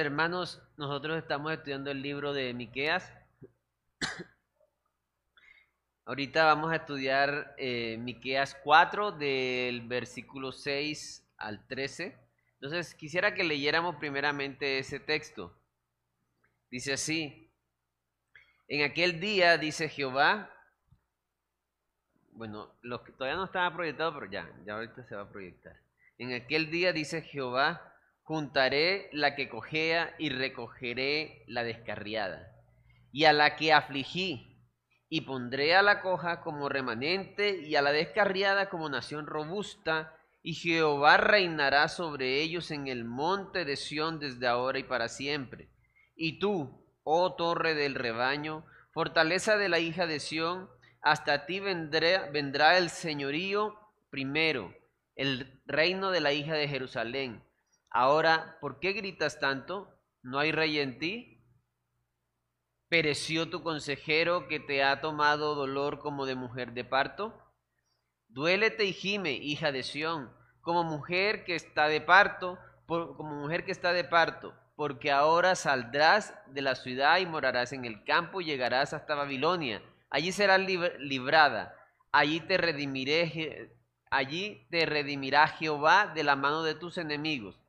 Hermanos, nosotros estamos estudiando el libro de Miqueas. Ahorita vamos a estudiar eh, Miqueas 4 del versículo 6 al 13. Entonces, quisiera que leyéramos primeramente ese texto. Dice así: En aquel día dice Jehová, bueno, los que todavía no estaba proyectado, pero ya, ya ahorita se va a proyectar. En aquel día dice Jehová, juntaré la que cojea y recogeré la descarriada. Y a la que afligí, y pondré a la coja como remanente y a la descarriada como nación robusta, y Jehová reinará sobre ellos en el monte de Sión desde ahora y para siempre. Y tú, oh torre del rebaño, fortaleza de la hija de Sión, hasta ti vendrá, vendrá el señorío primero, el reino de la hija de Jerusalén Ahora, ¿por qué gritas tanto? ¿No hay rey en ti? ¿Pereció tu consejero que te ha tomado dolor como de mujer de parto? Duélete y gime, hija de Sión, como mujer que está de parto, como mujer que está de parto, porque ahora saldrás de la ciudad y morarás en el campo y llegarás hasta Babilonia. Allí serás librada, allí te redimiré, allí te redimirá Jehová de la mano de tus enemigos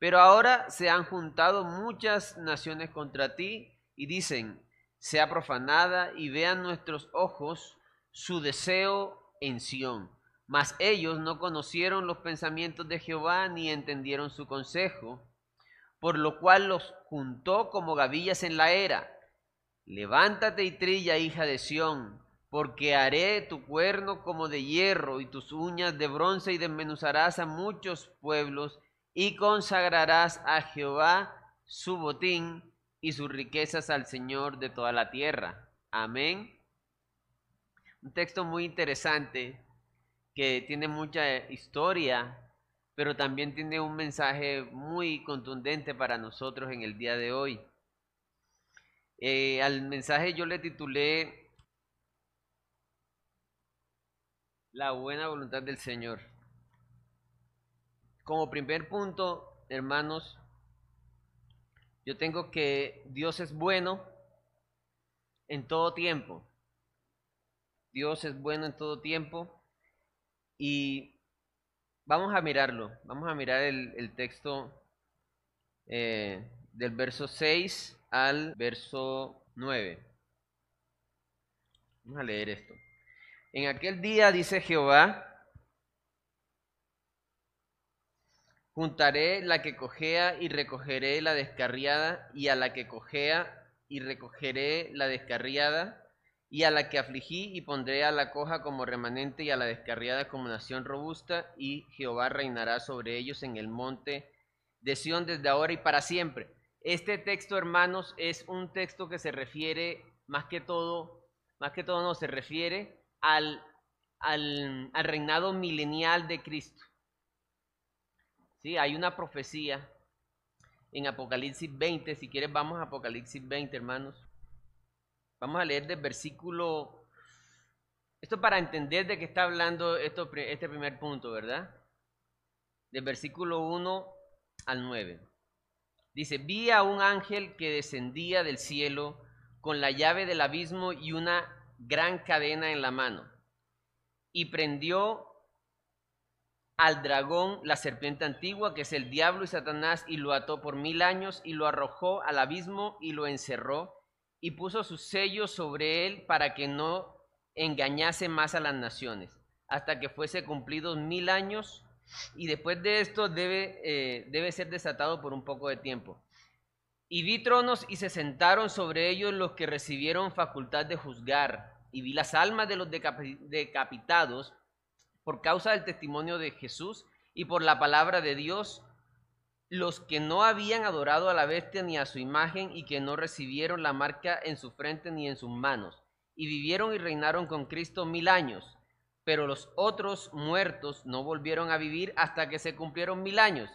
pero ahora se han juntado muchas naciones contra ti y dicen, sea profanada y vean nuestros ojos su deseo en Sión. Mas ellos no conocieron los pensamientos de Jehová ni entendieron su consejo, por lo cual los juntó como gavillas en la era. Levántate y trilla, hija de Sión, porque haré tu cuerno como de hierro y tus uñas de bronce y desmenuzarás a muchos pueblos y consagrarás a Jehová su botín y sus riquezas al Señor de toda la tierra. Amén. Un texto muy interesante que tiene mucha historia, pero también tiene un mensaje muy contundente para nosotros en el día de hoy. Eh, al mensaje yo le titulé La buena voluntad del Señor. Como primer punto, hermanos, yo tengo que Dios es bueno en todo tiempo. Dios es bueno en todo tiempo. Y vamos a mirarlo. Vamos a mirar el, texto eh, del verso 6 al verso 9. Vamos a leer esto. En aquel día dice Jehová, Juntaré la que cojea y recogeré la descarriada, y a la que cojea y recogeré la descarriada, y a la que afligí y pondré a la coja como remanente y a la descarriada como nación robusta, y Jehová reinará sobre ellos en el monte de Sión desde ahora y para siempre. Este texto, hermanos, es un texto que se refiere más que todo, más que todo no, se refiere al, al, al reinado milenial de Cristo. ¿Sí? Hay una profecía en Apocalipsis 20, si quieres vamos a Apocalipsis 20, hermanos. Vamos a leer del versículo, esto para entender de qué está hablando esto, este primer punto, ¿verdad? Del versículo 1 al 9. Dice, vi a un ángel que descendía del cielo con la llave del abismo y una gran cadena en la mano, y prendió al dragón, la serpiente antigua, que es el diablo y Satanás, y lo ató por mil años, y lo arrojó al abismo y lo encerró, y puso sus sellos sobre él para que no engañase más a las naciones, hasta que fuese cumplidos mil años, y después de esto debe, eh, debe ser desatado por un poco de tiempo. Y vi tronos y se sentaron sobre ellos los que recibieron facultad de juzgar, y vi las almas de los decapitados, por causa del testimonio de Jesús y por la palabra de Dios, los que no habían adorado a la bestia ni a su imagen y que no recibieron la marca en su frente ni en sus manos, y vivieron y reinaron con Cristo mil años. Pero los otros muertos no volvieron a vivir hasta que se cumplieron mil años.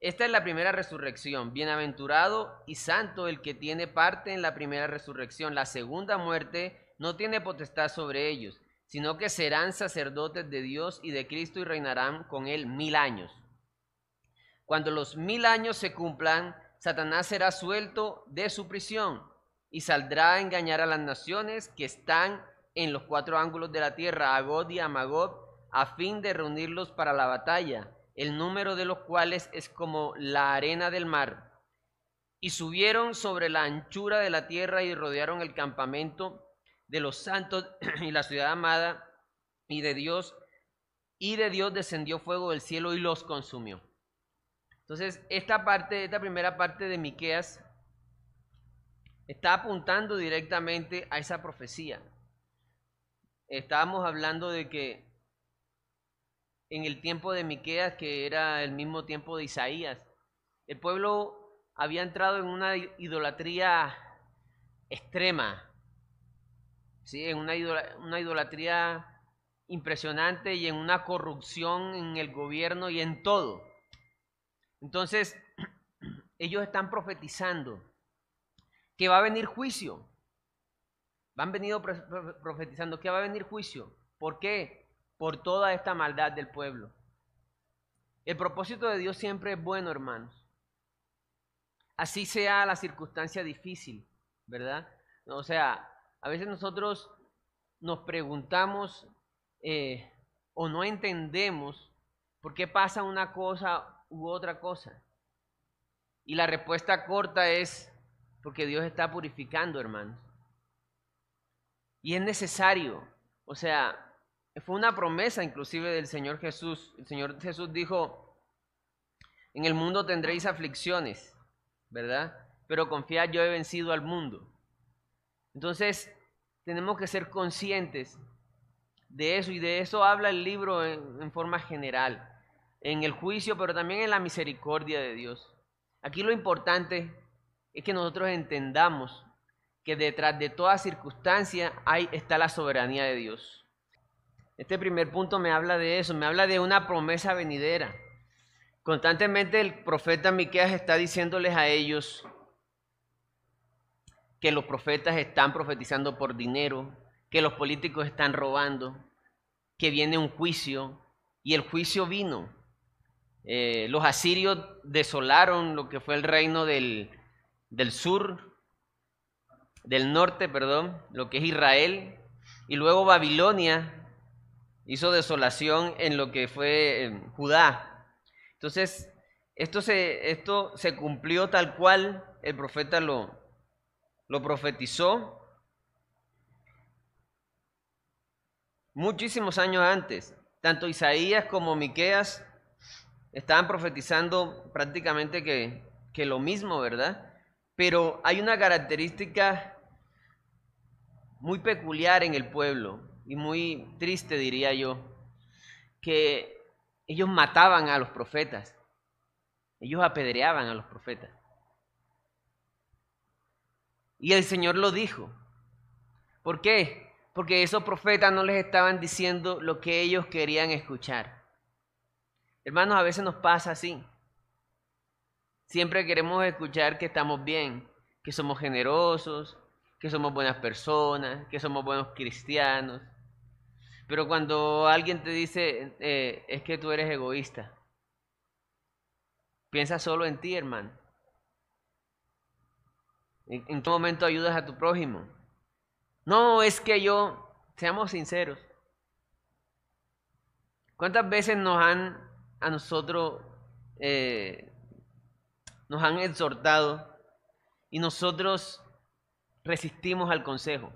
Esta es la primera resurrección. Bienaventurado y santo el que tiene parte en la primera resurrección. La segunda muerte no tiene potestad sobre ellos sino que serán sacerdotes de Dios y de Cristo y reinarán con él mil años. Cuando los mil años se cumplan, Satanás será suelto de su prisión y saldrá a engañar a las naciones que están en los cuatro ángulos de la tierra, a God y a a fin de reunirlos para la batalla, el número de los cuales es como la arena del mar. Y subieron sobre la anchura de la tierra y rodearon el campamento de los santos y la ciudad amada y de Dios, y de Dios descendió fuego del cielo y los consumió. Entonces, esta parte, esta primera parte de Miqueas está apuntando directamente a esa profecía. Estábamos hablando de que en el tiempo de Miqueas, que era el mismo tiempo de Isaías, el pueblo había entrado en una idolatría extrema, ¿sí? en una, una idolatría impresionante y en una corrupción en el gobierno y en todo. Entonces, ellos están profetizando que va a venir juicio. Van venido profetizando que va a venir juicio. ¿Por qué? Por toda esta maldad del pueblo. El propósito de Dios siempre es bueno, hermanos. Así sea la circunstancia difícil, ¿verdad? O sea, a veces nosotros nos preguntamos eh, o no entendemos por qué pasa una cosa u otra cosa. Y la respuesta corta es porque Dios está purificando, hermanos. Y es necesario. O sea, fue una promesa inclusive del Señor Jesús. El Señor Jesús dijo, en el mundo tendréis aflicciones, ¿verdad? Pero confiad, yo he vencido al mundo. Entonces, tenemos que ser conscientes de eso y de eso habla el libro en, forma general, en el juicio, pero también en la misericordia de Dios. Aquí lo importante es que nosotros entendamos que detrás de toda circunstancia hay, está la soberanía de Dios. Este primer punto me habla de eso, me habla de una promesa venidera. Constantemente el profeta Miqueas está diciéndoles a ellos que los profetas están profetizando por dinero, que los políticos están robando, que viene un juicio, y el juicio vino. Eh, los asirios desolaron lo que fue el reino del, del sur, del norte, perdón, lo que es Israel, y luego Babilonia hizo desolación en lo que fue eh, Judá. Entonces, esto se, esto se cumplió tal cual el profeta lo, lo profetizó muchísimos años antes. Tanto Isaías como Miqueas estaban profetizando prácticamente que, que lo mismo, ¿verdad? Pero hay una característica muy peculiar en el pueblo y muy triste, diría yo, que ellos mataban a los profetas, ellos apedreaban a los profetas. Y el Señor lo dijo. ¿Por qué? Porque esos profetas no les estaban diciendo lo que ellos querían escuchar. Hermanos, a veces nos pasa así. Siempre queremos escuchar que estamos bien, que somos generosos, que somos buenas personas, que somos buenos cristianos. Pero cuando alguien te dice, eh, es que tú eres egoísta, piensa solo en ti, hermano. ¿En, qué momento ayudas a tu prójimo? No, es que yo, seamos sinceros. ¿Cuántas veces nos han a nosotros eh, nos han exhortado y nosotros resistimos al consejo.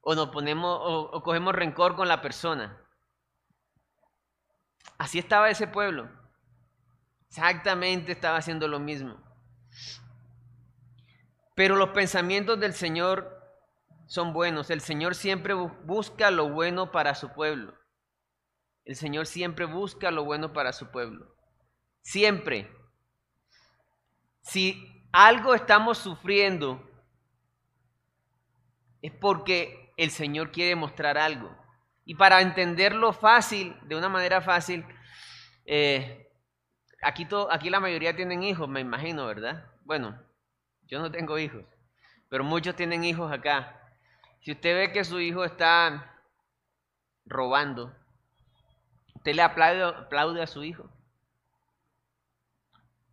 O nos ponemos o, cogemos rencor con la persona. Así estaba ese pueblo. Exactamente estaba haciendo lo mismo. Pero los pensamientos del Señor son buenos. El Señor siempre busca lo bueno para su pueblo. El Señor siempre busca lo bueno para su pueblo. Siempre. Si algo estamos sufriendo, es porque el Señor quiere mostrar algo. Y para entenderlo fácil, de una manera fácil, eh, aquí, aquí la mayoría tienen hijos, me imagino, ¿verdad? Bueno, yo no tengo hijos, pero muchos tienen hijos acá. Si usted ve que su hijo está robando, ¿usted le aplaude a su hijo?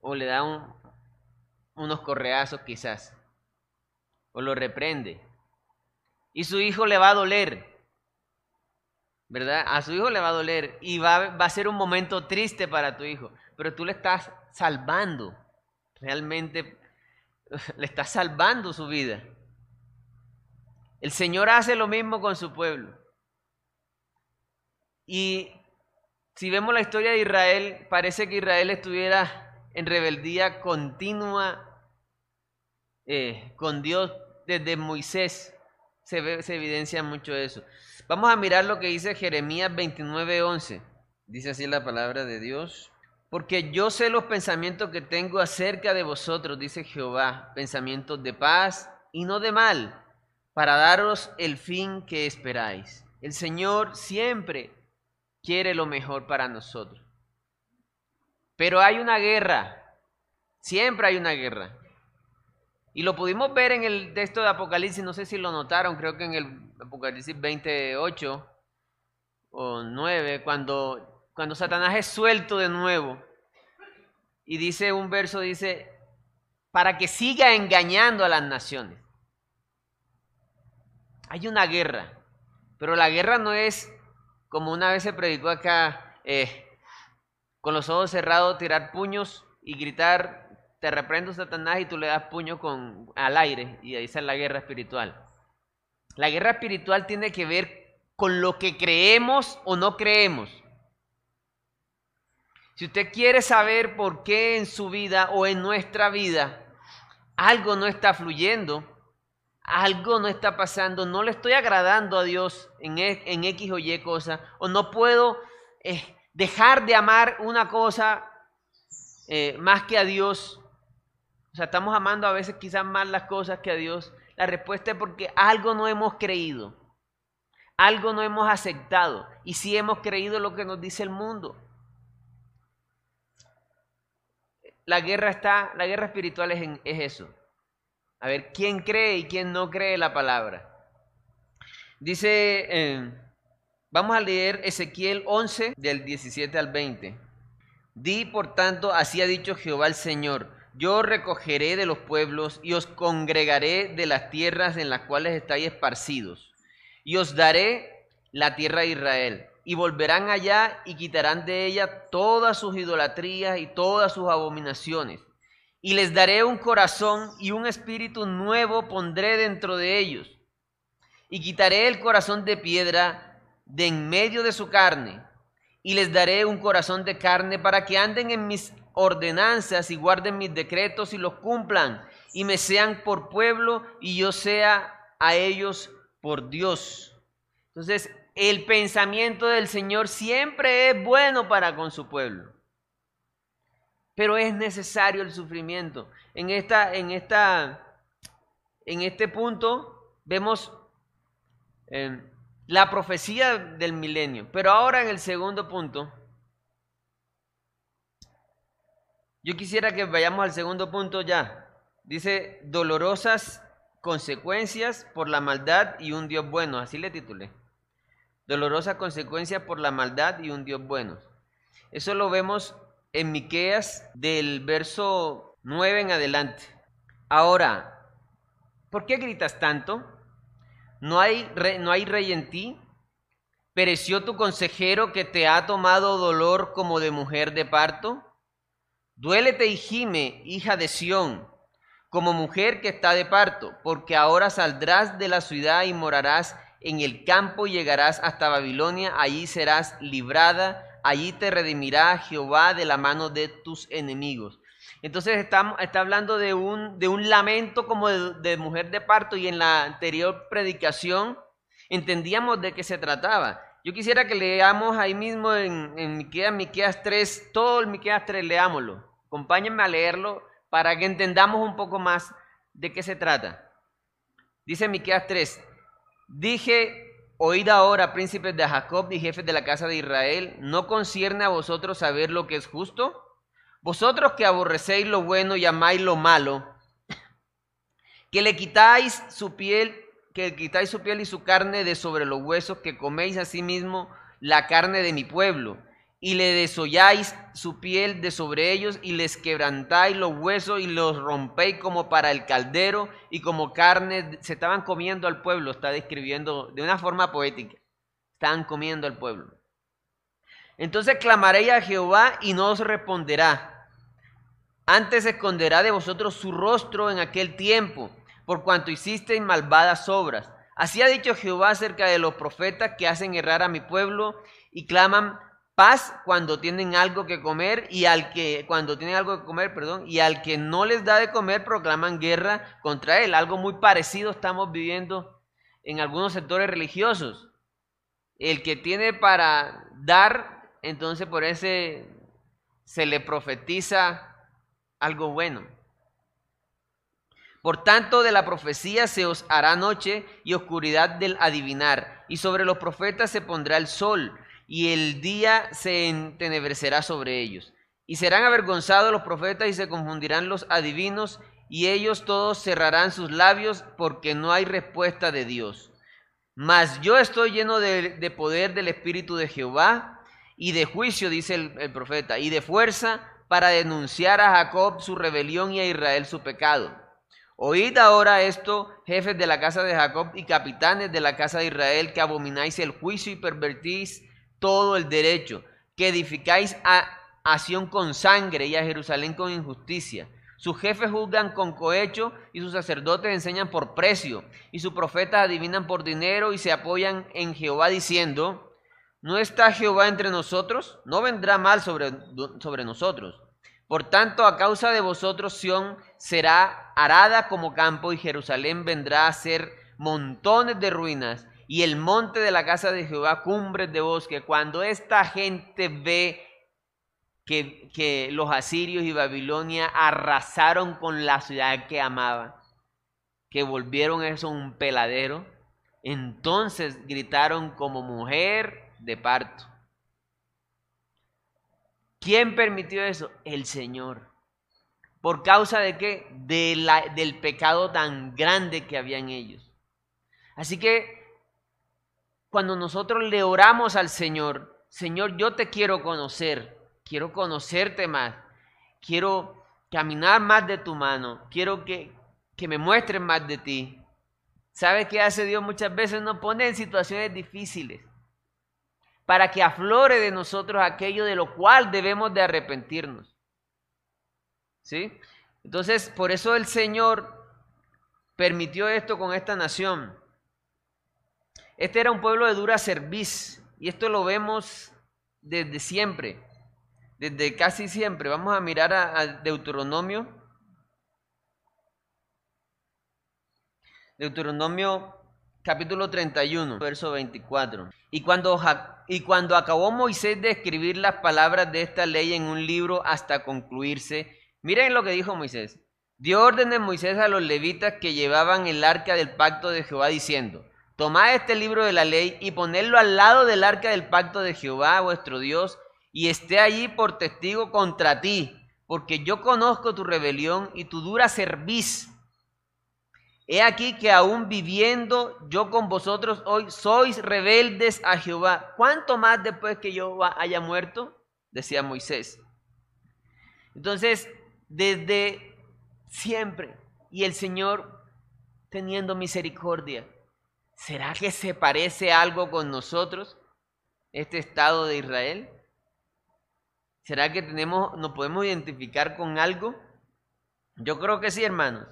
o le da unos correazos quizás, o lo reprende. Y su hijo le va a doler, ¿verdad? A su hijo le va a doler y va, va a ser un momento triste para tu hijo, pero tú le estás salvando, realmente le estás salvando su vida. El Señor hace lo mismo con su pueblo. Y si vemos la historia de Israel, parece que Israel estuviera en rebeldía continua eh, con Dios desde Moisés. Se, se evidencia mucho eso. Vamos a mirar lo que dice Jeremías 29:11. Dice así la palabra de Dios. Porque yo sé los pensamientos que tengo acerca de vosotros, dice Jehová, pensamientos de paz y no de mal, para daros el fin que esperáis. El Señor siempre quiere lo mejor para nosotros. Pero hay una guerra, siempre hay una guerra. Y lo pudimos ver en el texto de Apocalipsis, no sé si lo notaron, creo que en el Apocalipsis 28 o 9, cuando, cuando Satanás es suelto de nuevo. Y dice un verso, dice, para que siga engañando a las naciones. Hay una guerra, pero la guerra no es como una vez se predicó acá, eh, con los ojos cerrados, tirar puños y gritar, te reprendo Satanás y tú le das puño con, al aire y ahí es la guerra espiritual. La guerra espiritual tiene que ver con lo que creemos o no creemos. Si usted quiere saber por qué en su vida o en nuestra vida algo no está fluyendo, algo no está pasando, no le estoy agradando a Dios en, e, en X o Y cosa, o no puedo eh, dejar de amar una cosa eh, más que a Dios. O sea, estamos amando a veces quizás más las cosas que a Dios. La respuesta es porque algo no hemos creído, algo no hemos aceptado, y sí hemos creído lo que nos dice el mundo. La guerra está, la guerra espiritual es, es eso. A ver, ¿quién cree y quién no cree la palabra? Dice, eh, vamos a leer Ezequiel 11 del 17 al 20. Di, por tanto, así ha dicho Jehová el Señor, yo recogeré de los pueblos y os congregaré de las tierras en las cuales estáis esparcidos, y os daré la tierra de Israel, y volverán allá y quitarán de ella todas sus idolatrías y todas sus abominaciones y les daré un corazón y un espíritu nuevo pondré dentro de ellos. Y quitaré el corazón de piedra de en medio de su carne. Y les daré un corazón de carne para que anden en mis ordenanzas y guarden mis decretos y los cumplan. Y me sean por pueblo y yo sea a ellos por Dios. Entonces, el pensamiento del Señor siempre es bueno para con su pueblo pero es necesario el sufrimiento. En, esta, en, esta, en este punto vemos eh, la profecía del milenio, pero ahora en el segundo punto, yo quisiera que vayamos al segundo punto ya. Dice, dolorosas consecuencias por la maldad y un Dios bueno, así le titulé. Dolorosas consecuencias por la maldad y un Dios bueno. Eso lo vemos en Miqueas del verso 9 en adelante. Ahora, ¿por qué gritas tanto? ¿No hay, no hay rey en ti? ¿Pereció tu consejero que te ha tomado dolor como de mujer de parto? Duélete y gime, hija de Sión, como mujer que está de parto, porque ahora saldrás de la ciudad y morarás en el campo llegarás hasta Babilonia, allí serás librada allí te redimirá Jehová de la mano de tus enemigos. Entonces está, está hablando de un, de un lamento como de, mujer de parto y en la anterior predicación entendíamos de qué se trataba. Yo quisiera que leamos ahí mismo en, en Miqueas 3, todo el Miqueas 3, leámoslo. Acompáñenme a leerlo para que entendamos un poco más de qué se trata. Dice Miqueas 3, dije Oíd ahora, príncipes de Jacob y jefes de la casa de Israel, ¿no concierne a vosotros saber lo que es justo? Vosotros que aborrecéis lo bueno y amáis lo malo, que le quitáis su piel, que quitáis su piel y su carne de sobre los huesos, que coméis asimismo la carne de mi pueblo, y le desolláis su piel de sobre ellos y les quebrantáis los huesos y los rompéis como para el caldero y como carne. Se estaban comiendo al pueblo, está describiendo de una forma poética. Estaban comiendo al pueblo. Entonces clamaréis a Jehová y no os responderá. Antes esconderá de vosotros su rostro en aquel tiempo, por cuanto hicisteis malvadas obras. Así ha dicho Jehová acerca de los profetas que hacen errar a mi pueblo y claman paz cuando tienen algo que comer y al que cuando tienen algo que comer, perdón, y al que no les da de comer proclaman guerra contra él. Algo muy parecido estamos viviendo en algunos sectores religiosos. El que tiene para dar, entonces por ese se le profetiza algo bueno. Por tanto, de la profecía se os hará noche y oscuridad del adivinar, y sobre los profetas se pondrá el sol y el día se entenebrecerá sobre ellos. Y serán avergonzados los profetas y se confundirán los adivinos, y ellos todos cerrarán sus labios porque no hay respuesta de Dios. Mas yo estoy lleno de, poder del Espíritu de Jehová y de juicio, dice el, el profeta, y de fuerza para denunciar a Jacob su rebelión y a Israel su pecado. Oíd ahora esto, jefes de la casa de Jacob y capitanes de la casa de Israel, que abomináis el juicio y pervertís todo el derecho, que edificáis a, Sion con sangre y a Jerusalén con injusticia. Sus jefes juzgan con cohecho y sus sacerdotes enseñan por precio, y sus profetas adivinan por dinero y se apoyan en Jehová diciendo, ¿no está Jehová entre nosotros? No vendrá mal sobre, sobre nosotros. Por tanto, a causa de vosotros, Sión será arada como campo y Jerusalén vendrá a ser montones de ruinas y el monte de la casa de Jehová cumbres de bosque. Cuando esta gente ve que, que los asirios y Babilonia arrasaron con la ciudad que amaba, que volvieron eso un peladero, entonces gritaron como mujer de parto. ¿Quién permitió eso? El Señor. ¿Por causa de qué? De la, del pecado tan grande que había en ellos. Así que cuando nosotros le oramos al Señor, Señor, yo te quiero conocer, quiero conocerte más, quiero caminar más de tu mano, quiero que, que me muestres más de ti. ¿Sabe qué hace Dios muchas veces? Nos pone en situaciones difíciles para que aflore de nosotros aquello de lo cual debemos de arrepentirnos. ¿Sí? Entonces, por eso el Señor permitió esto con esta nación. Este era un pueblo de dura cerviz y esto lo vemos desde siempre, desde casi siempre. Vamos a mirar a, Deuteronomio. Deuteronomio capítulo 31, verso 24. Y cuando, y cuando acabó Moisés de escribir las palabras de esta ley en un libro hasta concluirse, miren lo que dijo Moisés. Dio órdenes Moisés a los levitas que llevaban el arca del pacto de Jehová diciendo, Tomad este libro de la ley y ponedlo al lado del arca del pacto de Jehová vuestro Dios, y esté allí por testigo contra ti, porque yo conozco tu rebelión y tu dura cerviz. He aquí que aún viviendo yo con vosotros hoy sois rebeldes a Jehová. ¿Cuánto más después que yo haya muerto? Decía Moisés. Entonces, desde siempre, y el Señor teniendo misericordia, ¿Será que se parece algo con nosotros, este Estado de Israel? ¿Será que tenemos, nos podemos identificar con algo? Yo creo que sí, hermanos.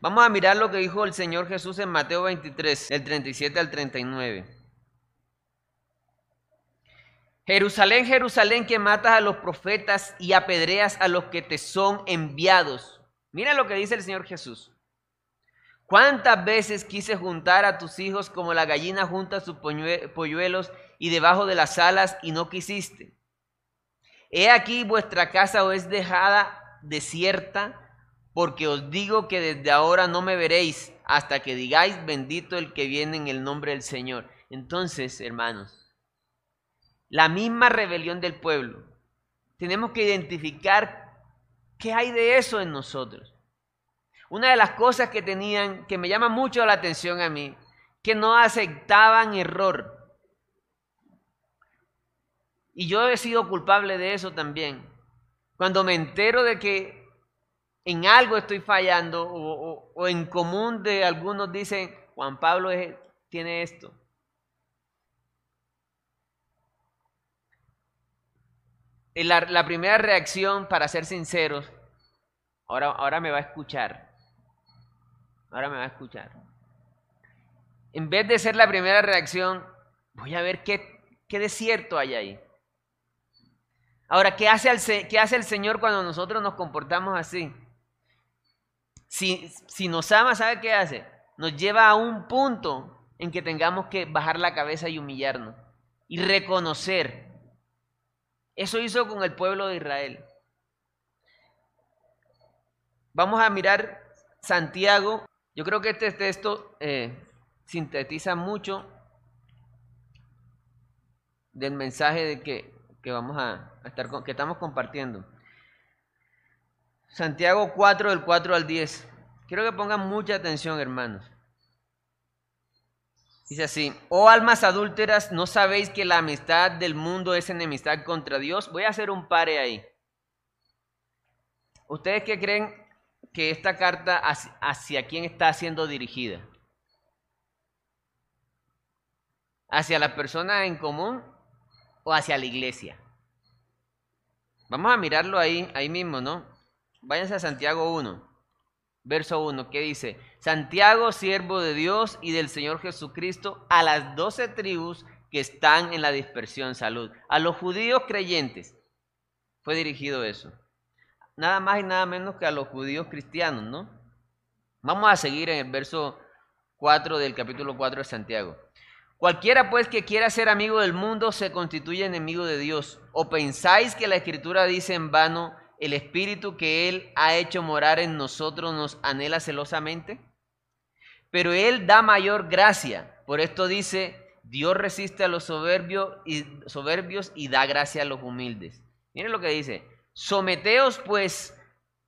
Vamos a mirar lo que dijo el Señor Jesús en Mateo 23, del 37 al 39. Jerusalén, Jerusalén, que matas a los profetas y apedreas a los que te son enviados. Mira lo que dice el Señor Jesús. ¿Cuántas veces quise juntar a tus hijos como la gallina junta sus polluelos y debajo de las alas y no quisiste? He aquí vuestra casa os es dejada desierta, porque os digo que desde ahora no me veréis hasta que digáis bendito el que viene en el nombre del Señor. Entonces, hermanos, la misma rebelión del pueblo, tenemos que identificar qué hay de eso en nosotros. Una de las cosas que tenían, que me llama mucho la atención a mí, que no aceptaban error. Y yo he sido culpable de eso también. Cuando me entero de que en algo estoy fallando o, en común de algunos dicen, Juan Pablo tiene esto. La, la, primera reacción, para ser sinceros, ahora, ahora me va a escuchar. Ahora me va a escuchar. En vez de ser la primera reacción, voy a ver qué, qué desierto hay ahí. Ahora, ¿qué hace, el, ¿qué hace el Señor cuando nosotros nos comportamos así? Si, si nos ama, ¿sabe qué hace? Nos lleva a un punto en que tengamos que bajar la cabeza y humillarnos y reconocer. Eso hizo con el pueblo de Israel. Vamos a mirar Santiago. Yo creo que este texto eh, sintetiza mucho del mensaje de que, que vamos a, estar que estamos compartiendo. Santiago 4 del 4 al 10. Quiero que pongan mucha atención, hermanos. Dice así, oh almas adúlteras, ¿no sabéis que la amistad del mundo es enemistad contra Dios? Voy a hacer un pare ahí. ¿Ustedes qué creen que esta carta hacia, quién está siendo dirigida? ¿Hacia las personas en común o hacia la iglesia? Vamos a mirarlo ahí, ahí mismo, ¿no? Váyanse a Santiago 1, verso 1, que dice, Santiago, siervo de Dios y del Señor Jesucristo, a las doce tribus que están en la dispersión, salud. A los judíos creyentes fue dirigido eso. Nada más y nada menos que a los judíos cristianos, ¿no? Vamos a seguir en el verso 4 del capítulo 4 de Santiago. Cualquiera pues que quiera ser amigo del mundo se constituye enemigo de Dios. ¿O pensáis que la escritura dice en vano, el espíritu que Él ha hecho morar en nosotros nos anhela celosamente? Pero Él da mayor gracia. Por esto dice, Dios resiste a los soberbios y, soberbios y da gracia a los humildes. Miren lo que dice, someteos pues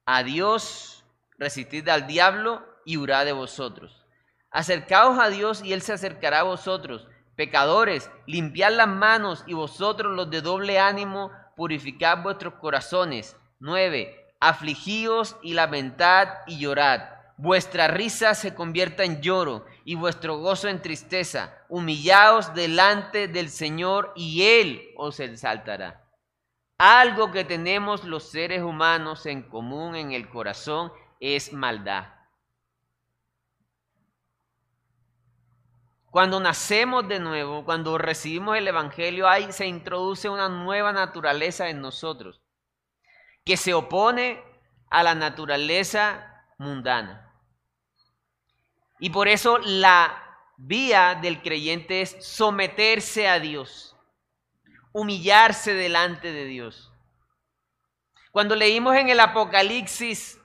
a Dios, resistid al diablo y hurá de vosotros. Acercaos a Dios y Él se acercará a vosotros. Pecadores, limpiad las manos y vosotros los de doble ánimo, purificad vuestros corazones. 9. Afligíos y lamentad y llorad. Vuestra risa se convierta en lloro y vuestro gozo en tristeza. Humillaos delante del Señor y Él os exaltará. Algo que tenemos los seres humanos en común en el corazón es maldad. Cuando nacemos de nuevo, cuando recibimos el Evangelio, ahí se introduce una nueva naturaleza en nosotros, que se opone a la naturaleza mundana. Y por eso la vía del creyente es someterse a Dios, humillarse delante de Dios. Cuando leímos en el Apocalipsis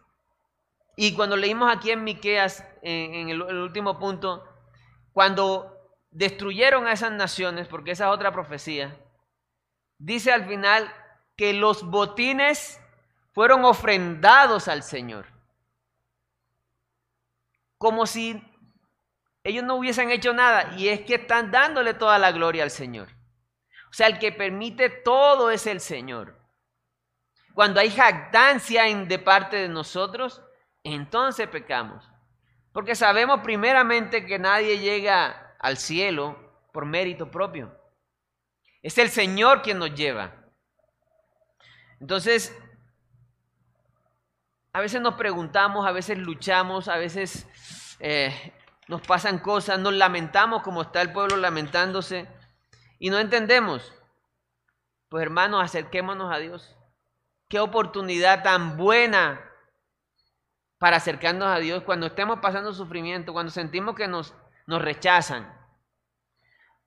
y cuando leímos aquí en Miqueas, en, el último punto, cuando destruyeron a esas naciones, porque esa es otra profecía, dice al final que los botines fueron ofrendados al Señor. Como si ellos no hubiesen hecho nada. Y es que están dándole toda la gloria al Señor. O sea, el que permite todo es el Señor. Cuando hay jactancia de parte de nosotros, entonces pecamos. Porque sabemos primeramente que nadie llega al cielo por mérito propio. Es el Señor quien nos lleva. Entonces, a veces nos preguntamos, a veces luchamos, a veces eh, nos pasan cosas, nos lamentamos como está el pueblo lamentándose y no entendemos. Pues hermanos, acerquémonos a Dios. Qué oportunidad tan buena para acercarnos a Dios cuando estemos pasando sufrimiento, cuando sentimos que nos, nos rechazan,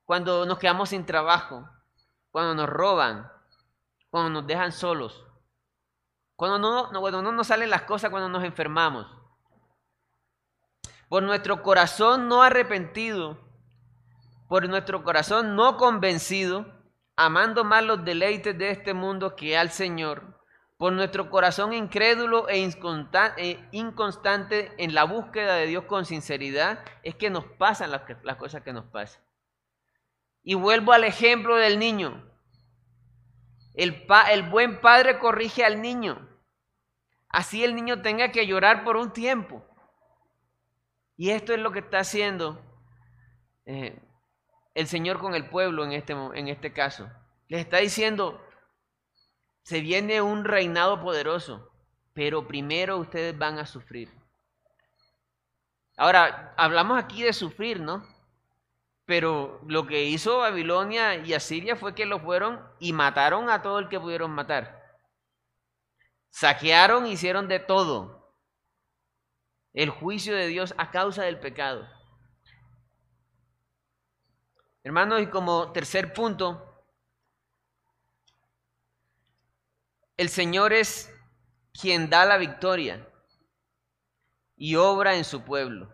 cuando nos quedamos sin trabajo, cuando nos roban, cuando nos dejan solos, cuando no, cuando no nos salen las cosas, cuando nos enfermamos. Por nuestro corazón no arrepentido, por nuestro corazón no convencido, amando más los deleites de este mundo que al Señor, por nuestro corazón incrédulo e, e inconstante en la búsqueda de Dios con sinceridad, es que nos pasan las, cosas que nos pasan. Y vuelvo al ejemplo del niño. El, buen padre corrige al niño. Así el niño tenga que llorar por un tiempo. Y esto es lo que está haciendo eh, el Señor con el pueblo en este, en este caso. Les está diciendo, se viene un reinado poderoso, pero primero ustedes van a sufrir. Ahora, hablamos aquí de sufrir, ¿no? Pero lo que hizo Babilonia y Asiria fue que lo fueron y mataron a todo el que pudieron matar. Saquearon, hicieron de todo. El juicio de Dios a causa del pecado. Hermanos, y como tercer punto, el Señor es quien da la victoria y obra en su pueblo.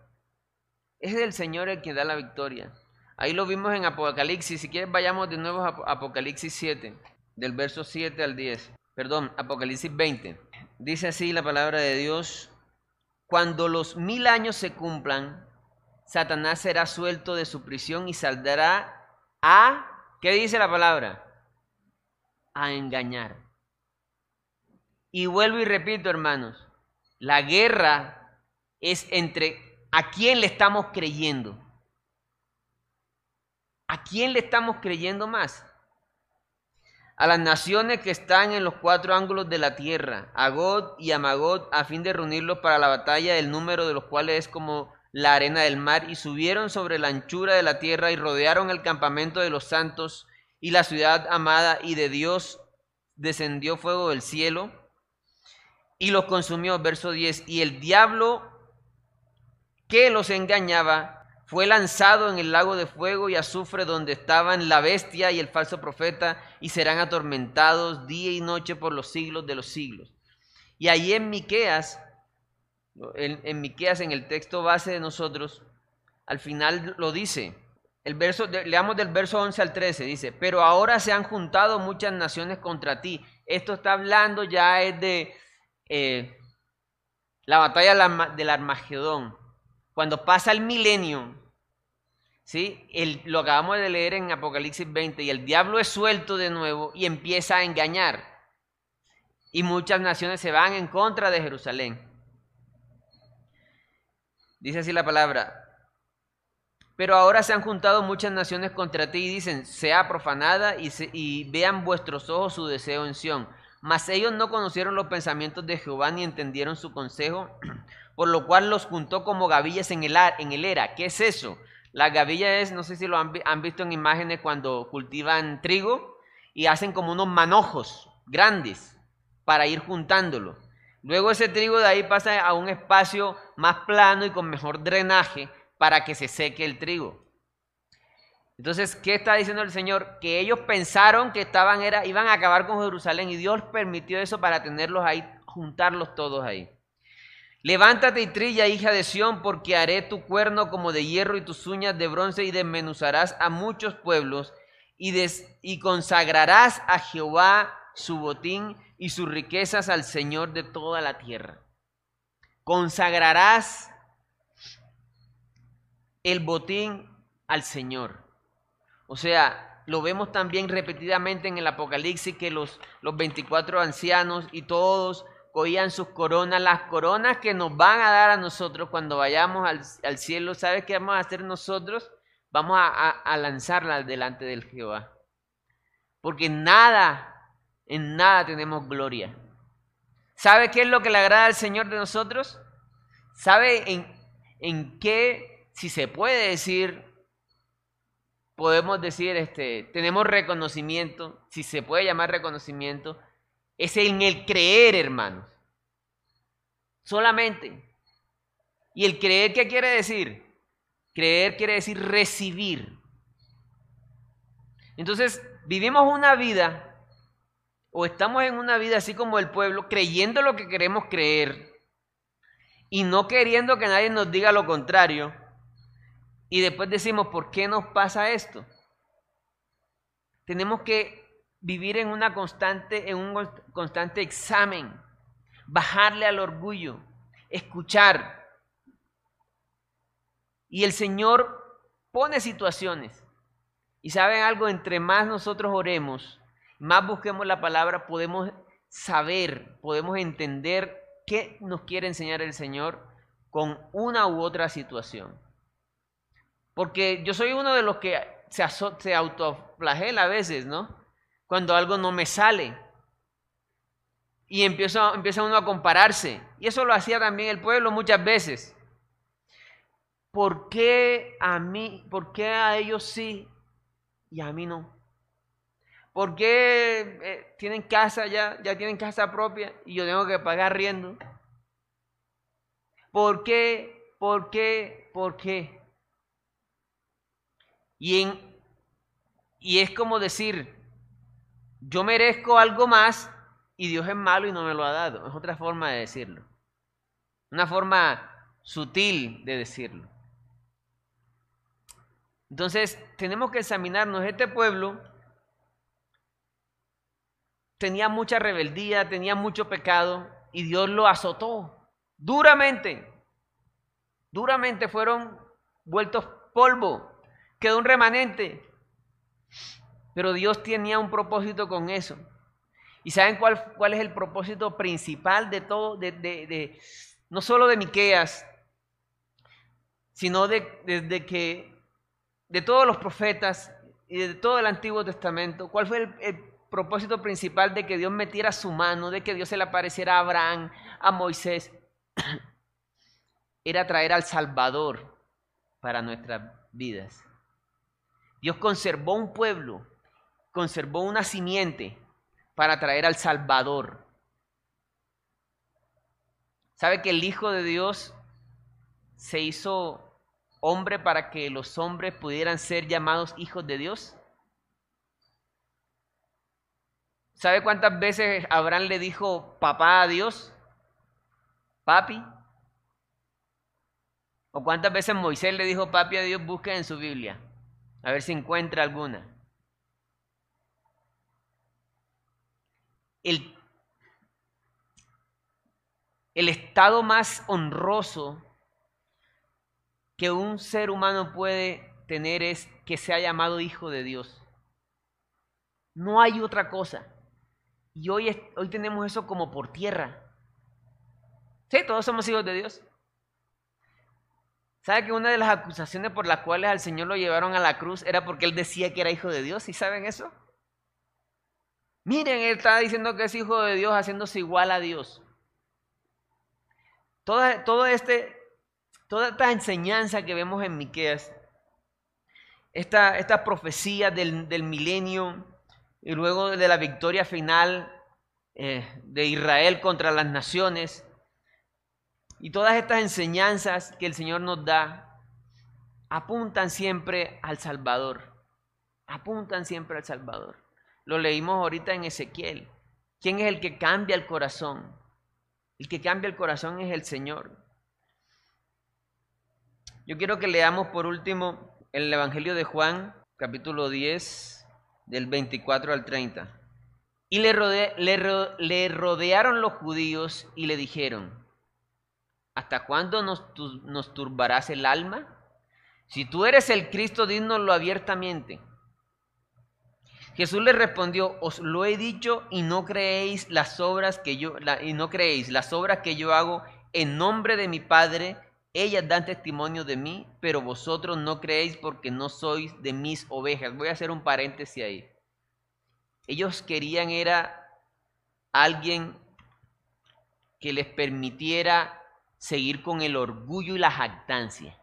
Es el Señor el quien da la victoria. Ahí lo vimos en Apocalipsis. Si quieres, vayamos de nuevo a Apocalipsis 7, del verso 7 al 10. Perdón, Apocalipsis 20. Dice así la palabra de Dios. Cuando los mil años se cumplan, Satanás será suelto de su prisión y saldrá a, ¿qué dice la palabra? A engañar. Y vuelvo y repito, hermanos, la guerra es entre a quién le estamos creyendo. ¿A quién le estamos creyendo más? A las naciones que están en los cuatro ángulos de la tierra, a God y a Magod, a fin de reunirlos para la batalla, el número de los cuales es como la arena del mar, y subieron sobre la anchura de la tierra y rodearon el campamento de los santos y la ciudad amada, y de Dios descendió fuego del cielo y los consumió. Verso 10, y el diablo que los engañaba fue lanzado en el lago de fuego y azufre donde estaban la bestia y el falso profeta y serán atormentados día y noche por los siglos de los siglos. Y allí en Miqueas en, Miqueas, en el texto base de nosotros, al final lo dice. El verso, leamos del verso 11 al 13, dice, pero ahora se han juntado muchas naciones contra ti. Esto está hablando ya es de eh, la batalla del Armagedón. Cuando pasa el milenio, ¿sí? Lo acabamos de leer en Apocalipsis 20, y el diablo es suelto de nuevo y empieza a engañar. Y muchas naciones se van en contra de Jerusalén. Dice así la palabra. Pero ahora se han juntado muchas naciones contra ti y dicen, sea profanada y, vean vuestros ojos su deseo en Sión. Mas ellos no conocieron los pensamientos de Jehová ni entendieron su consejo, por lo cual los juntó como gavillas en el, en el era. ¿Qué es eso? La gavilla es, no sé si lo han visto en imágenes cuando cultivan trigo y hacen como unos manojos grandes para ir juntándolo. Luego ese trigo de ahí pasa a un espacio más plano y con mejor drenaje para que se seque el trigo. Entonces, ¿qué está diciendo el Señor? Que ellos pensaron que estaban, era, iban a acabar con Jerusalén y Dios permitió eso para tenerlos ahí, juntarlos todos ahí. Levántate y trilla, hija de Sión, porque haré tu cuerno como de hierro y tus uñas de bronce y desmenuzarás a muchos pueblos y, y consagrarás a Jehová su botín y sus riquezas al Señor de toda la tierra. Consagrarás el botín al Señor. O sea, lo vemos también repetidamente en el Apocalipsis que los, los 24 ancianos y todos cogían sus coronas, las coronas que nos van a dar a nosotros cuando vayamos al, cielo. ¿Sabes qué vamos a hacer nosotros? Vamos a, a lanzarlas delante del Jehová. Porque nada en nada tenemos gloria. ¿Sabe qué es lo que le agrada al Señor de nosotros? ¿Sabe en, en qué, si se puede decir, podemos decir, este, tenemos reconocimiento, si se puede llamar reconocimiento, es en el creer, hermanos. Solamente. ¿Y el creer qué quiere decir? Creer quiere decir recibir. Entonces, vivimos una vida o estamos en una vida así como el pueblo, creyendo lo que queremos creer y no queriendo que nadie nos diga lo contrario. Y después decimos, ¿por qué nos pasa esto? Tenemos que vivir en una constante en un constante examen, bajarle al orgullo, escuchar. Y el Señor pone situaciones. Y saben algo, entre más nosotros oremos, más busquemos la palabra, podemos saber, podemos entender qué nos quiere enseñar el Señor con una u otra situación. Porque yo soy uno de los que se, se autoflagela a veces, ¿no? Cuando algo no me sale. Y empieza, empieza uno a compararse. Y eso lo hacía también el pueblo muchas veces. ¿Por qué a mí, por qué a ellos sí y a mí no? ¿Por qué eh, tienen casa ya, ya tienen casa propia y yo tengo que pagar riendo? ¿Por qué? ¿Por qué? ¿Por qué? Y, en, y es como decir, yo merezco algo más y Dios es malo y no me lo ha dado. Es otra forma de decirlo. Una forma sutil de decirlo. Entonces, tenemos que examinarnos. Este pueblo tenía mucha rebeldía, tenía mucho pecado y Dios lo azotó duramente. Duramente fueron vueltos polvo. Quedó un remanente. Pero Dios tenía un propósito con eso. ¿Y saben cuál, cuál es el propósito principal de todo, de, de, no solo de Miqueas, sino de, de, que de todos los profetas y de todo el Antiguo Testamento? ¿Cuál fue el, el propósito principal de que Dios metiera su mano, de que Dios se le apareciera a Abraham, a Moisés? Era traer al Salvador para nuestras vidas. Dios conservó un pueblo conservó una simiente para traer al Salvador. ¿Sabe que el Hijo de Dios se hizo hombre para que los hombres pudieran ser llamados hijos de Dios? ¿Sabe cuántas veces Abraham le dijo papá a Dios? Papi. ¿O cuántas veces Moisés le dijo papi a Dios? Busca en su Biblia. A ver si encuentra alguna. el, el estado más honroso que un ser humano puede tener es que sea llamado hijo de Dios. No hay otra cosa. Y hoy, hoy tenemos eso como por tierra. Sí, todos somos hijos de Dios. ¿Sabe que una de las acusaciones por las cuales al Señor lo llevaron a la cruz era porque él decía que era hijo de Dios? ¿Y saben eso? Miren, él está diciendo que es hijo de Dios, haciéndose igual a Dios. Toda, todo este, toda esta enseñanza que vemos en Miqueas, esta, esta profecía del, milenio y luego de la victoria final eh, de Israel contra las naciones, y todas estas enseñanzas que el Señor nos da, apuntan siempre al Salvador. Apuntan siempre al Salvador. Lo leímos ahorita en Ezequiel. ¿Quién es el que cambia el corazón? El que cambia el corazón es el Señor. Yo quiero que leamos por último el Evangelio de Juan, capítulo 10, del 24 al 30. Y le, rodearon los judíos y le dijeron, ¿hasta cuándo nos, turbarás el alma? Si tú eres el Cristo, dínoslo abiertamente. Jesús le respondió, os lo he dicho y no creéis las obras que yo y no creéis las obras que yo hago en nombre de mi Padre, ellas dan testimonio de mí, pero vosotros no creéis porque no sois de mis ovejas. Voy a hacer un paréntesis ahí. Ellos querían era alguien que les permitiera seguir con el orgullo y la jactancia.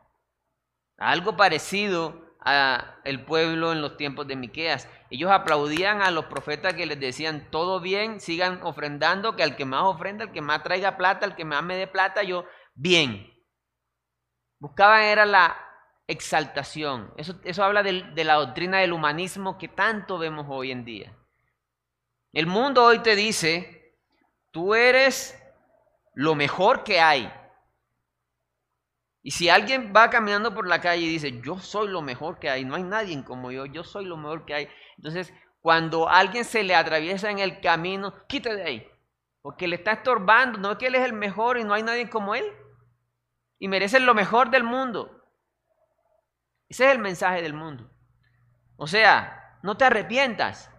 Algo parecido el pueblo en los tiempos de Miqueas. Ellos aplaudían a los profetas que les decían, todo bien, sigan ofrendando, que al que más ofrenda, al que más traiga plata, al que más me dé plata, yo, bien. Buscaban era la exaltación. Eso, eso habla de, de la doctrina del humanismo que tanto vemos hoy en día. El mundo hoy te dice, tú eres lo mejor que hay. Y si alguien va caminando por la calle y dice, yo soy lo mejor que hay, no hay nadie como yo, yo soy lo mejor que hay. Entonces, cuando alguien se le atraviesa en el camino, quítate de ahí, porque le está estorbando, no es que él es el mejor y no hay nadie como él. Y merece lo mejor del mundo. Ese es el mensaje del mundo. O sea, no te arrepientas.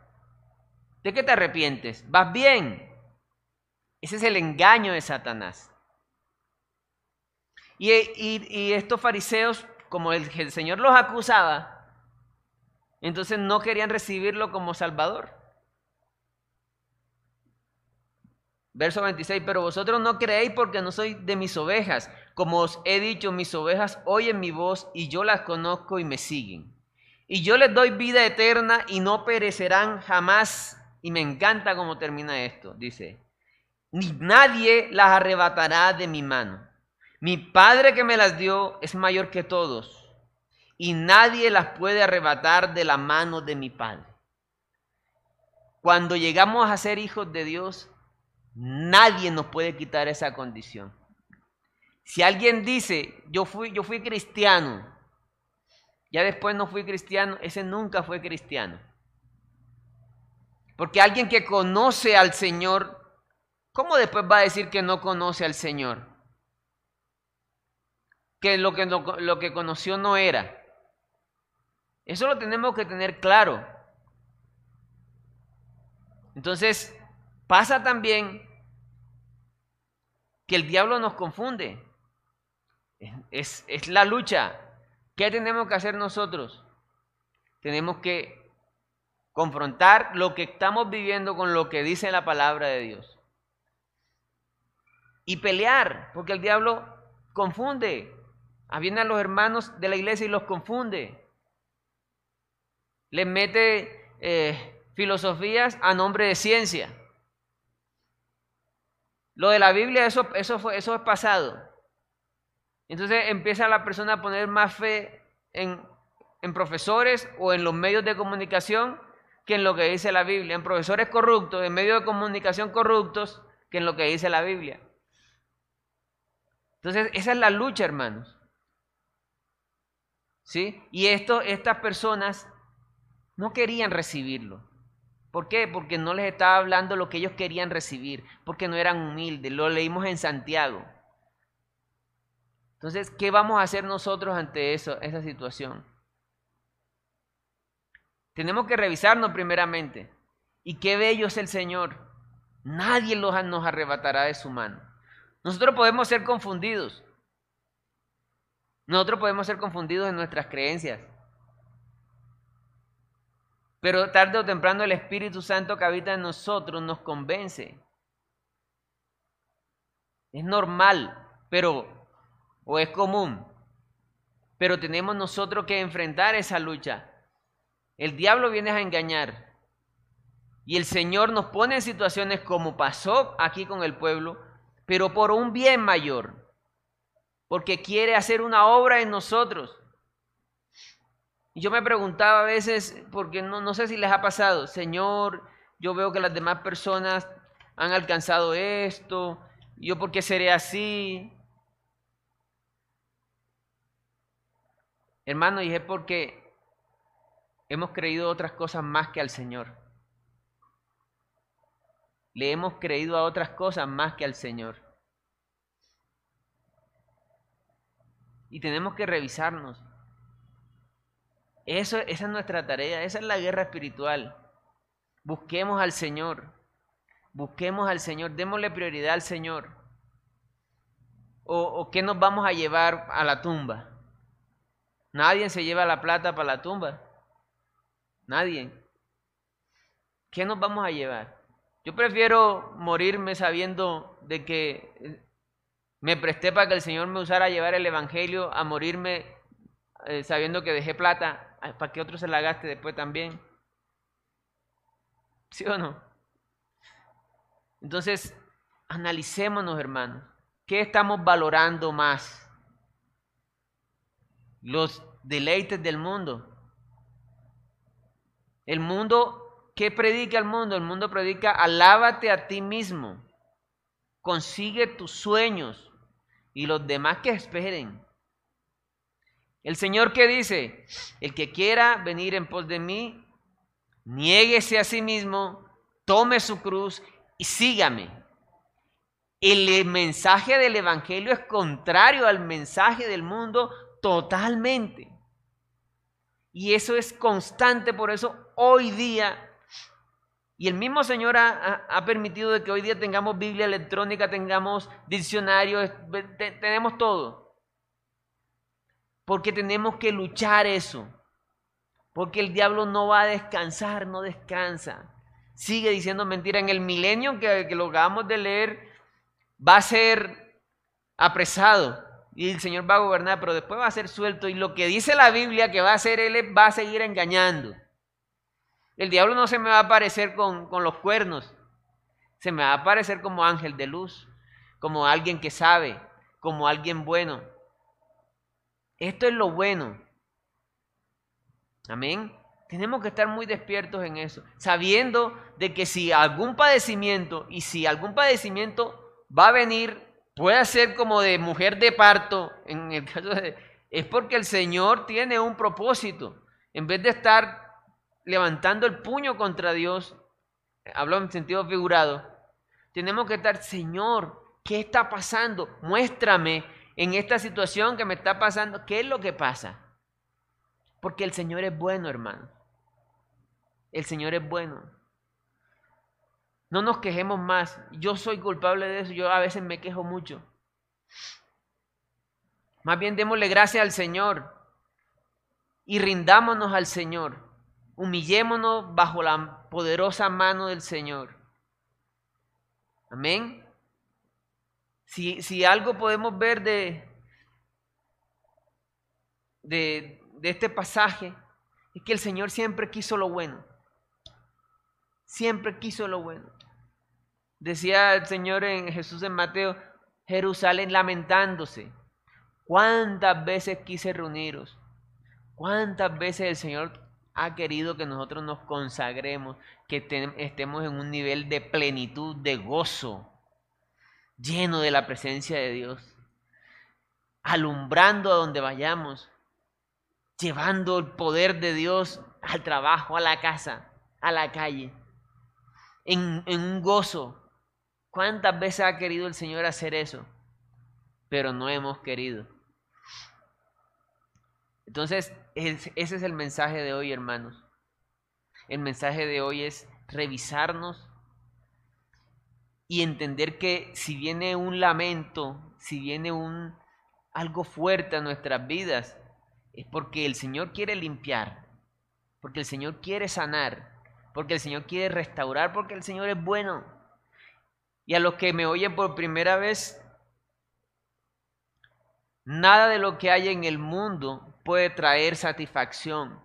¿De qué te arrepientes? ¿Vas bien? Ese es el engaño de Satanás. Y, y estos fariseos, como el, el Señor los acusaba, entonces no querían recibirlo como Salvador. Verso 26, pero vosotros no creéis porque no sois de mis ovejas. Como os he dicho, mis ovejas oyen mi voz y yo las conozco y me siguen. Y yo les doy vida eterna y no perecerán jamás. Y me encanta cómo termina esto. Dice, ni nadie las arrebatará de mi mano. Mi Padre que me las dio es mayor que todos. Y nadie las puede arrebatar de la mano de mi Padre. Cuando llegamos a ser hijos de Dios, Nadie nos puede quitar esa condición. Si alguien dice, yo fui, yo fui cristiano, ya después no fui cristiano, ese nunca fue cristiano. Porque alguien que conoce al Señor, ¿cómo después va a decir que no conoce al Señor? Que lo que, lo que conoció no era. Eso lo tenemos que tener claro. Entonces, pasa también que el diablo nos confunde. Es, es, la lucha. ¿Qué tenemos que hacer nosotros? Tenemos que confrontar lo que estamos viviendo con lo que dice la palabra de Dios. Y pelear, porque el diablo confunde. Vienen a los hermanos de la iglesia y los confunde. Les mete eh, filosofías a nombre de ciencia. Lo de la Biblia, eso, eso, fue, eso es pasado. Entonces empieza la persona a poner más fe en, en profesores o en los medios de comunicación que en lo que dice la Biblia. En profesores corruptos, en medios de comunicación corruptos, que en lo que dice la Biblia. Entonces, esa es la lucha, hermanos. ¿Sí? Y esto, estas personas no querían recibirlo. ¿Por qué? Porque no les estaba hablando lo que ellos querían recibir, porque no eran humildes. Lo leímos en Santiago. Entonces, ¿qué vamos a hacer nosotros ante eso, esa situación? Tenemos que revisarnos primeramente. Y qué bello es el Señor. Nadie nos arrebatará de su mano. Nosotros podemos ser confundidos. Nosotros podemos ser confundidos en nuestras creencias. Pero tarde o temprano el Espíritu Santo que habita en nosotros nos convence. Es normal, pero, o es común, pero tenemos nosotros que enfrentar esa lucha. El diablo viene a engañar. Y el Señor nos pone en situaciones como pasó aquí con el pueblo, pero por un bien mayor. Porque quiere hacer una obra en nosotros. Y yo me preguntaba a veces, porque no, no sé si les ha pasado, Señor, yo veo que las demás personas han alcanzado esto, yo por qué seré así. Hermano, y es porque hemos creído otras cosas más que al Señor. Le hemos creído a otras cosas más que al Señor. Y tenemos que revisarnos. Eso, esa es nuestra tarea, esa es la guerra espiritual. Busquemos al Señor, busquemos al Señor, démosle prioridad al Señor. ¿O, o qué nos vamos a llevar a la tumba? Nadie se lleva la plata para la tumba. Nadie. ¿Qué nos vamos a llevar? Yo prefiero morirme sabiendo de que me presté para que el Señor me usara a llevar el Evangelio, a morirme eh, sabiendo que dejé plata para que otro se la gaste después también. ¿Sí o no? Entonces, analicémonos, hermanos. ¿Qué estamos valorando más? Los deleites del mundo. El mundo, ¿qué predica el mundo? El mundo predica, alábate a ti mismo. Consigue tus sueños y los demás que esperen. El Señor que dice, el que quiera venir en pos de mí, niéguese a sí mismo, tome su cruz y sígame. El mensaje del Evangelio es contrario al mensaje del mundo totalmente. Y eso es constante, por eso hoy día Y el mismo Señor ha, permitido de que hoy día tengamos Biblia electrónica, tengamos diccionario, tenemos todo. Porque tenemos que luchar eso. Porque el diablo no va a descansar, no descansa. Sigue diciendo mentira. En el milenio que, que lo acabamos de leer, va a ser apresado. Y el Señor va a gobernar, pero después va a ser suelto. Y lo que dice la Biblia que va a hacer Él va a seguir engañando. El diablo no se me va a aparecer con, los cuernos, se me va a aparecer como ángel de luz, como alguien que sabe, como alguien bueno. Esto es lo bueno. Amén. Tenemos que estar muy despiertos en eso, sabiendo de que si algún padecimiento y si algún padecimiento va a venir, puede ser como de mujer de parto, en el caso de, es porque el Señor tiene un propósito. En vez de estar levantando el puño contra Dios, hablo en sentido figurado, tenemos que estar, Señor, ¿qué está pasando? Muéstrame en esta situación que me está pasando, ¿qué es lo que pasa? Porque el Señor es bueno, hermano. El Señor es bueno. No nos quejemos más. Yo soy culpable de eso. Yo a veces me quejo mucho. Más bien démosle gracias al Señor y rindámonos al Señor humillémonos bajo la poderosa mano del Señor. Amén. Si, si algo podemos ver de, de, de este pasaje, es que el Señor siempre quiso lo bueno. Siempre quiso lo bueno. Decía el Señor en Jesús en Mateo, Jerusalén lamentándose. ¿Cuántas veces quise reuniros? ¿Cuántas veces el Señor ha querido que nosotros nos consagremos, que estemos en un nivel de plenitud, de gozo, lleno de la presencia de Dios, alumbrando a donde vayamos, llevando el poder de Dios al trabajo, a la casa, a la calle, en, en un gozo. ¿Cuántas veces ha querido el Señor hacer eso? Pero no hemos querido. Entonces, ese es el mensaje de hoy, hermanos. El mensaje de hoy es revisarnos y entender que si viene un lamento, si viene un algo fuerte a nuestras vidas, es porque el Señor quiere limpiar, porque el Señor quiere sanar, porque el Señor quiere restaurar, porque el Señor es bueno. Y a los que me oyen por primera vez, nada de lo que hay en el mundo puede traer satisfacción.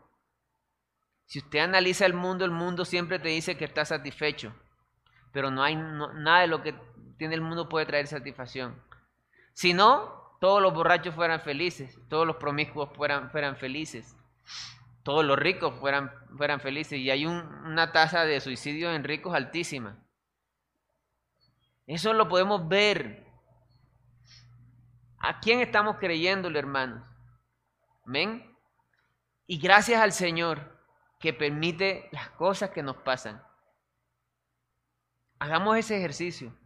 Si usted analiza el mundo, el mundo siempre te dice que está satisfecho, pero no hay nada de lo que tiene el mundo puede traer satisfacción. Si no, todos los borrachos fueran felices, todos los promiscuos fueran, fueran felices, todos los ricos fueran, fueran felices. Y hay una tasa de suicidio en ricos altísima. Eso lo podemos ver. ¿A quién estamos creyéndole, hermanos? Amén. Y gracias al Señor que permite las cosas que nos pasan. Hagamos ese ejercicio.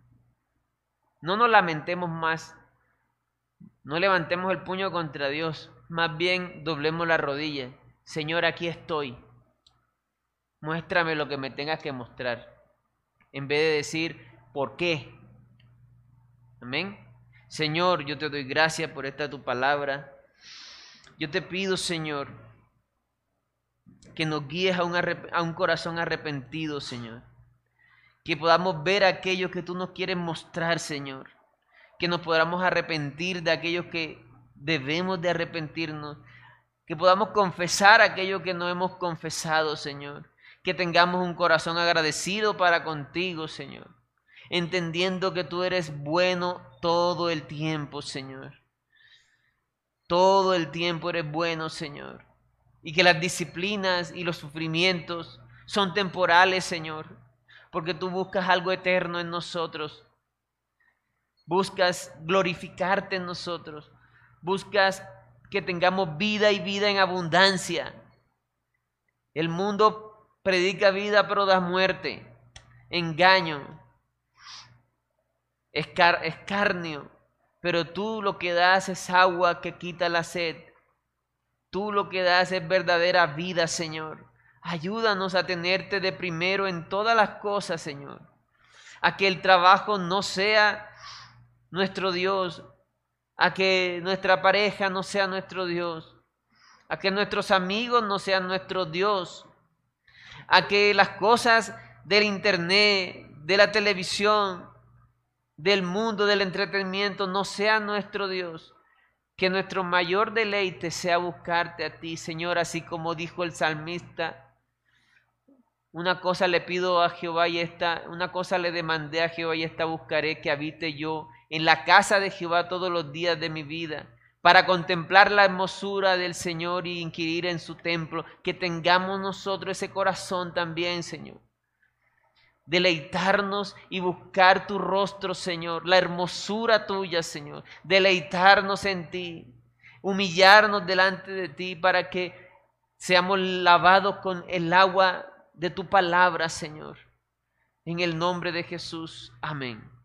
No nos lamentemos más. No levantemos el puño contra Dios. Más bien doblemos la rodilla. Señor, aquí estoy. Muéstrame lo que me tengas que mostrar. En vez de decir, ¿por qué? Amén. Señor, yo te doy gracias por esta tu palabra. Yo te pido, Señor, que nos guíes a un, corazón arrepentido, Señor. Que podamos ver aquello que tú nos quieres mostrar, Señor. Que nos podamos arrepentir de aquello que debemos de arrepentirnos. Que podamos confesar aquello que no hemos confesado, Señor. Que tengamos un corazón agradecido para contigo, Señor. Entendiendo que tú eres bueno todo el tiempo, Señor. Todo el tiempo eres bueno, Señor. Y que las disciplinas y los sufrimientos son temporales, Señor. Porque tú buscas algo eterno en nosotros. Buscas glorificarte en nosotros. Buscas que tengamos vida y vida en abundancia. El mundo predica vida pero da muerte, engaño, escarnio. Pero tú lo que das es agua que quita la sed. Tú lo que das es verdadera vida, Señor. Ayúdanos a tenerte de primero en todas las cosas, Señor. A que el trabajo no sea nuestro Dios, a que nuestra pareja no sea nuestro Dios, a que nuestros amigos no sean nuestro Dios, a que las cosas del internet, de la televisión, del mundo del entretenimiento no sean nuestro Dios. Que nuestro mayor deleite sea buscarte a ti, Señor, así como dijo el salmista. Una cosa le pido a Jehová y esta, una cosa le demandé a Jehová y esta buscaré que habite yo en la casa de Jehová todos los días de mi vida, para contemplar la hermosura del Señor y inquirir en su templo, que tengamos nosotros ese corazón también, Señor. Deleitarnos y buscar tu rostro, Señor, la hermosura tuya, Señor. Deleitarnos en ti, humillarnos delante de ti para que seamos lavados con el agua de tu palabra, Señor. En el nombre de Jesús. Amén.